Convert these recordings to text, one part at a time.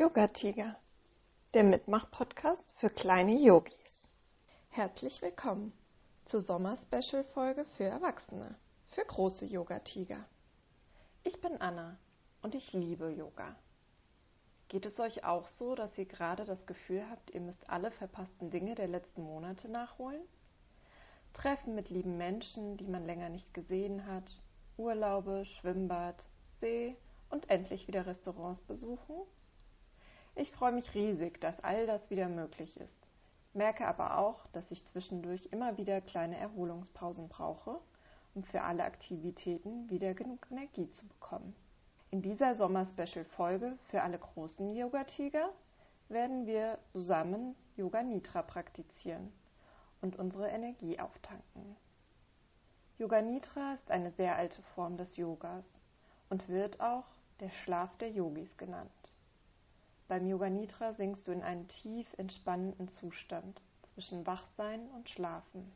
Yoga Tiger, der Mitmach-Podcast für kleine Yogis. Herzlich willkommen zur Sommer-Special-Folge für Erwachsene, für große Yoga Tiger. Ich bin Anna und ich liebe Yoga. Geht es euch auch so, dass ihr gerade das Gefühl habt, ihr müsst alle verpassten Dinge der letzten Monate nachholen? Treffen mit lieben Menschen, die man länger nicht gesehen hat, Urlaube, Schwimmbad, See und endlich wieder Restaurants besuchen? Ich freue mich riesig, dass all das wieder möglich ist, merke aber auch, dass ich zwischendurch immer wieder kleine Erholungspausen brauche, um für alle Aktivitäten wieder genug Energie zu bekommen. In dieser Sommer-Special-Folge für alle großen Yoga-Tiger werden wir zusammen Yoga Nitra praktizieren und unsere Energie auftanken. Yoga Nitra ist eine sehr alte Form des Yogas und wird auch der Schlaf der Yogis genannt. Beim Yoga Nidra sinkst du in einen tief entspannenden Zustand zwischen Wachsein und Schlafen.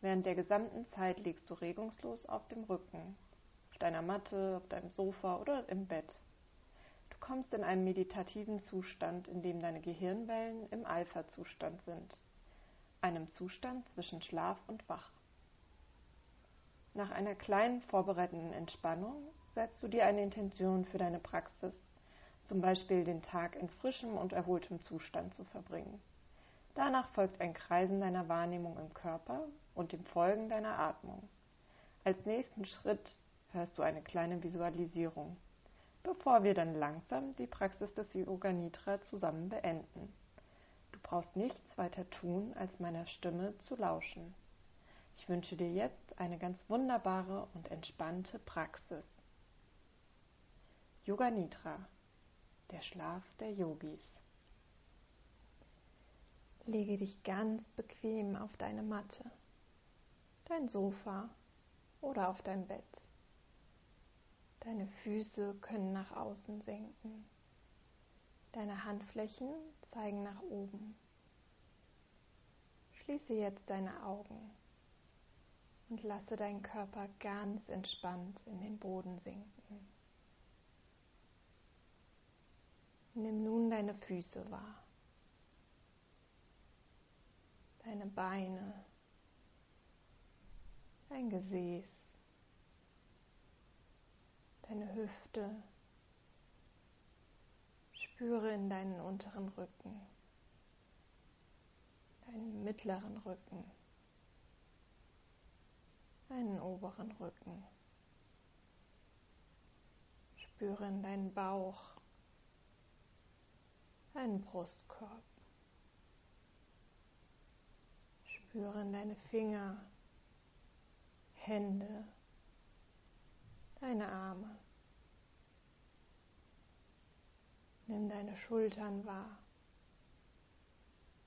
Während der gesamten Zeit liegst du regungslos auf dem Rücken, auf deiner Matte, auf deinem Sofa oder im Bett. Du kommst in einen meditativen Zustand, in dem deine Gehirnwellen im Alpha-Zustand sind, einem Zustand zwischen Schlaf und Wach. Nach einer kleinen vorbereitenden Entspannung setzt du dir eine Intention für deine Praxis zum Beispiel den Tag in frischem und erholtem Zustand zu verbringen. Danach folgt ein Kreisen deiner Wahrnehmung im Körper und dem Folgen deiner Atmung. Als nächsten Schritt hörst du eine kleine Visualisierung, bevor wir dann langsam die Praxis des Yoga Nidra zusammen beenden. Du brauchst nichts weiter tun, als meiner Stimme zu lauschen. Ich wünsche dir jetzt eine ganz wunderbare und entspannte Praxis. Yoga Nidra der Schlaf der Yogis. Lege dich ganz bequem auf deine Matte, dein Sofa oder auf dein Bett. Deine Füße können nach außen sinken. Deine Handflächen zeigen nach oben. Schließe jetzt deine Augen und lasse deinen Körper ganz entspannt in den Boden sinken. Nimm nun deine Füße wahr, deine Beine, dein Gesäß, deine Hüfte. Spüre in deinen unteren Rücken, deinen mittleren Rücken, deinen oberen Rücken. Spüre in deinen Bauch, deinen Brustkorb. Spüre in deine Finger, Hände, deine Arme. Nimm deine Schultern wahr,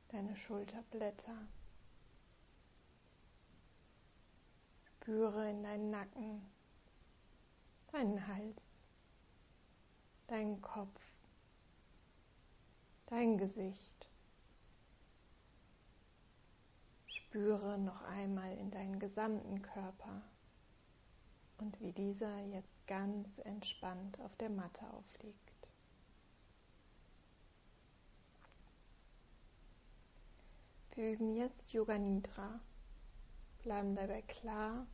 deine Schulterblätter. Spüre in deinen Nacken, deinen Hals, deinen Kopf dein Gesicht. Spüre noch einmal in deinen gesamten Körper und wie dieser jetzt ganz entspannt auf der Matte aufliegt. Wir üben jetzt Yoga Nidra, bleiben dabei klar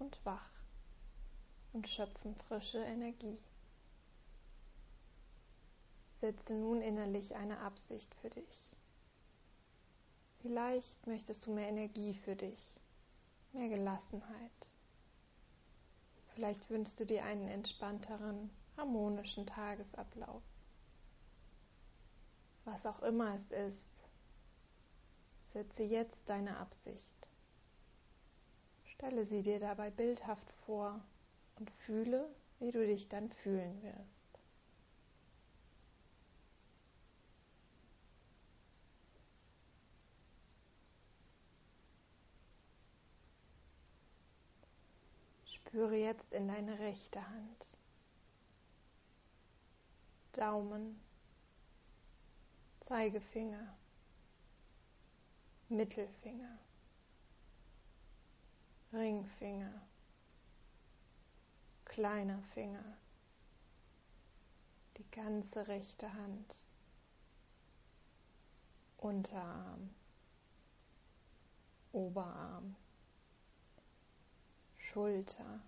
und wach und schöpfen frische Energie. Setze nun innerlich eine Absicht für dich. Vielleicht möchtest du mehr Energie für dich, mehr Gelassenheit. Vielleicht wünschst du dir einen entspannteren, harmonischen Tagesablauf. Was auch immer es ist, setze jetzt deine Absicht. Stelle sie dir dabei bildhaft vor und fühle, wie du dich dann fühlen wirst. Spüre jetzt in deine rechte Hand. Daumen, Zeigefinger, Mittelfinger, Ringfinger, kleiner Finger, die ganze rechte Hand, Unterarm, Oberarm, Schulter,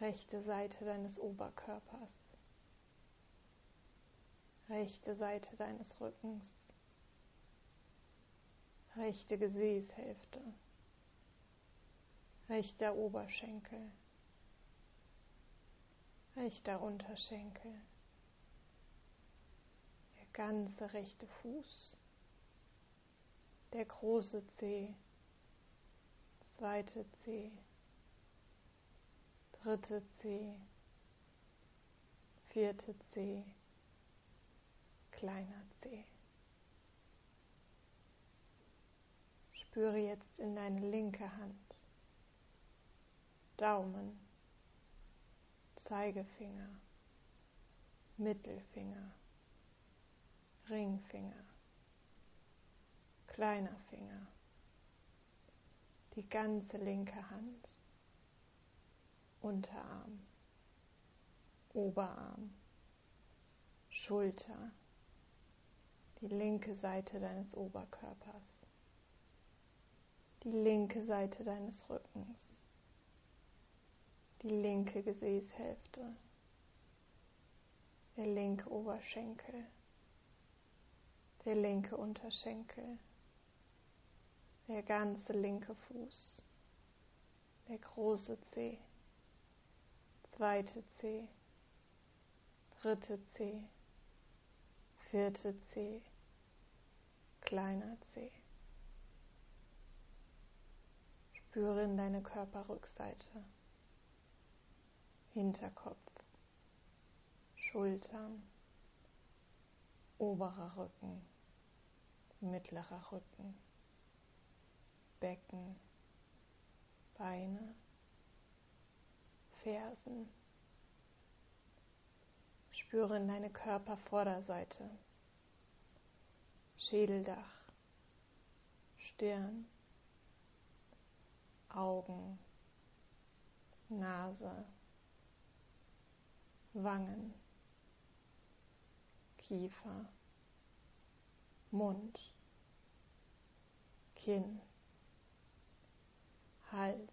rechte Seite deines Oberkörpers, rechte Seite deines Rückens, rechte Gesäßhälfte, rechter Oberschenkel, rechter Unterschenkel, der ganze rechte Fuß, der große Zeh, zweite Zeh, dritte Zeh, vierte Zeh, kleiner Zeh. Spüre jetzt in deine linke Hand. Daumen, Zeigefinger, Mittelfinger, Ringfinger, kleiner Finger, die ganze linke Hand, Unterarm, Oberarm, Schulter, die linke Seite deines Oberkörpers, die linke Seite deines Rückens, die linke Gesäßhälfte, der linke Oberschenkel, der linke Unterschenkel, der ganze linke Fuß, der große Zeh, zweite Zeh, dritte Zeh, vierte Zeh, kleiner Zeh. Spüre in deine Körperrückseite. Hinterkopf, Schultern, oberer Rücken, mittlerer Rücken, Becken, Beine, Fersen. Spüre in deine Körpervorderseite, Schädeldach, Stirn, Augen, Nase, Wangen, Kiefer, Mund, Kinn, Hals,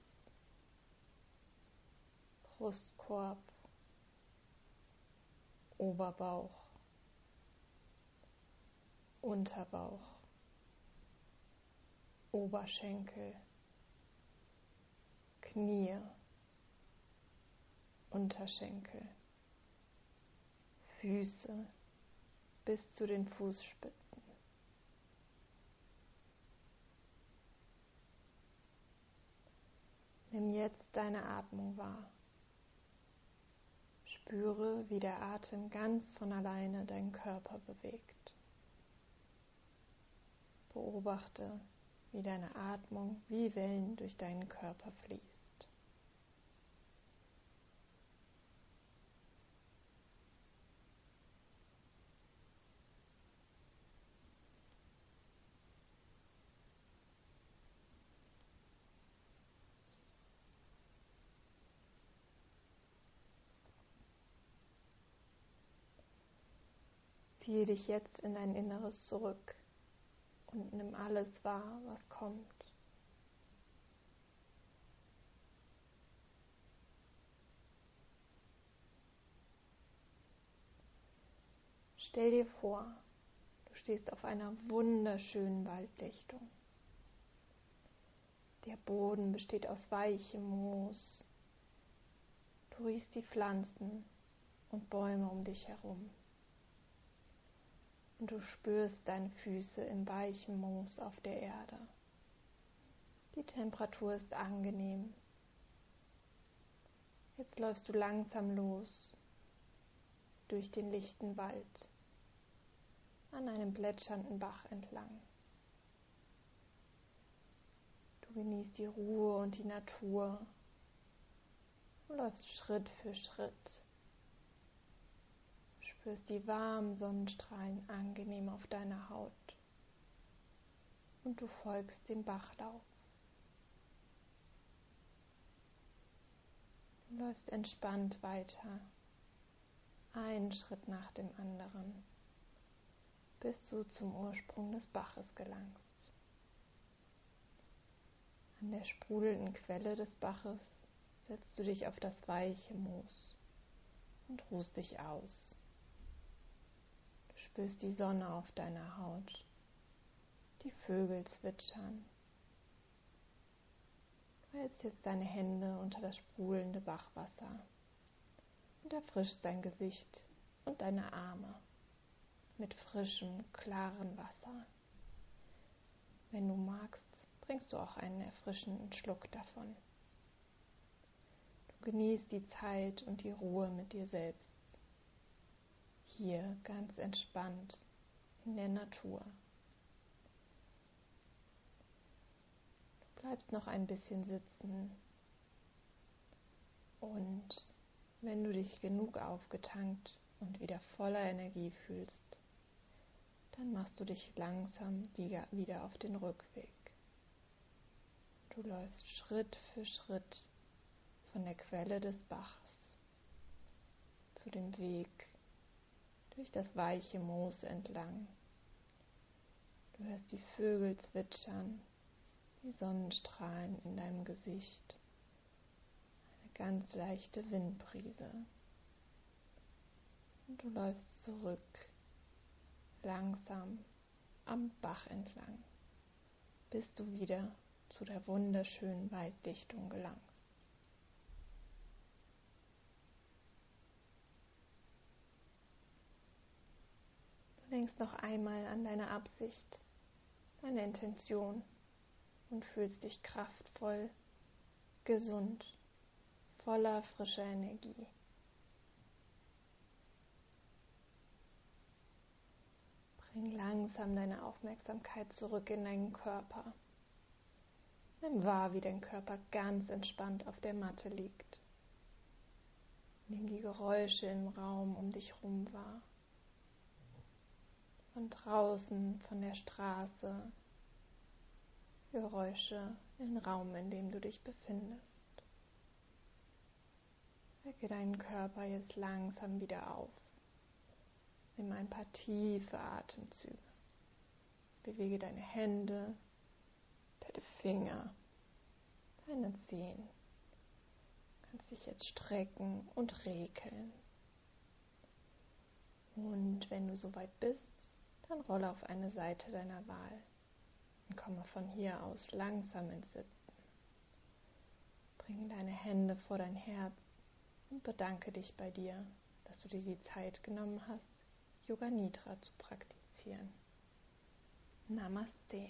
Brustkorb, Oberbauch, Unterbauch, Oberschenkel, Knie, Unterschenkel. Füße. Bis zu den Fußspitzen. Nimm jetzt deine Atmung wahr. Spüre, wie der Atem ganz von alleine deinen Körper bewegt. Beobachte, wie deine Atmung wie Wellen durch deinen Körper fließt. Ziehe dich jetzt in dein Inneres zurück und nimm alles wahr, was kommt. Stell dir vor, du stehst auf einer wunderschönen Waldlichtung. Der Boden besteht aus weichem Moos. Du riechst die Pflanzen und Bäume um dich herum und du spürst deine Füße im weichen Moos auf der Erde. Die Temperatur ist angenehm. Jetzt läufst du langsam los durch den lichten Wald an einem plätschernden Bach entlang. Du genießt die Ruhe und die Natur. Du läufst Schritt für Schritt spürst die warmen Sonnenstrahlen angenehm auf deiner Haut und du folgst dem Bachlauf. Du läufst entspannt weiter einen Schritt nach dem anderen, bis du zum Ursprung des Baches gelangst. An der sprudelnden Quelle des Baches setzt du dich auf das weiche Moos und ruhst dich aus. Spürst die Sonne auf deiner Haut, die Vögel zwitschern. Du hältst jetzt deine Hände unter das sprudelnde Bachwasser und erfrischst dein Gesicht und deine Arme mit frischem, klaren Wasser. Wenn du magst, trinkst du auch einen erfrischenden Schluck davon. Du genießt die Zeit und die Ruhe mit dir selbst. Hier ganz entspannt in der Natur. Du bleibst noch ein bisschen sitzen und wenn du dich genug aufgetankt und wieder voller Energie fühlst, dann machst du dich langsam wieder auf den Rückweg. Du läufst Schritt für Schritt von der Quelle des Baches zu dem Weg durch das weiche Moos entlang. Du hörst die Vögel zwitschern, die Sonnenstrahlen in deinem Gesicht ganz leichte Windbrise. Und du läufst zurück, langsam am Bach entlang, bis du wieder zu der wunderschönen Walddichtung gelangst. Du denkst noch einmal an deine Absicht, deine Intention und fühlst dich kraftvoll, gesund voller frischer Energie. Bring langsam deine Aufmerksamkeit zurück in deinen Körper. Nimm wahr, wie dein Körper ganz entspannt auf der Matte liegt. Nimm die Geräusche im Raum um dich herum wahr. Von draußen, von der Straße, Geräusche im Raum, in dem du dich befindest. Wecke deinen Körper jetzt langsam wieder auf. Nimm ein paar tiefe Atemzüge. Bewege deine Hände, deine Finger, deine Zehen. Kannst dich jetzt strecken und rekeln. Und wenn du soweit bist, dann rolle auf eine Seite deiner Wahl und komme von hier aus langsam ins Sitzen. Bringe deine Hände vor dein Herz und bedanke dich bei dir, dass du dir die Zeit genommen hast, Yoga Nidra zu praktizieren. Namaste.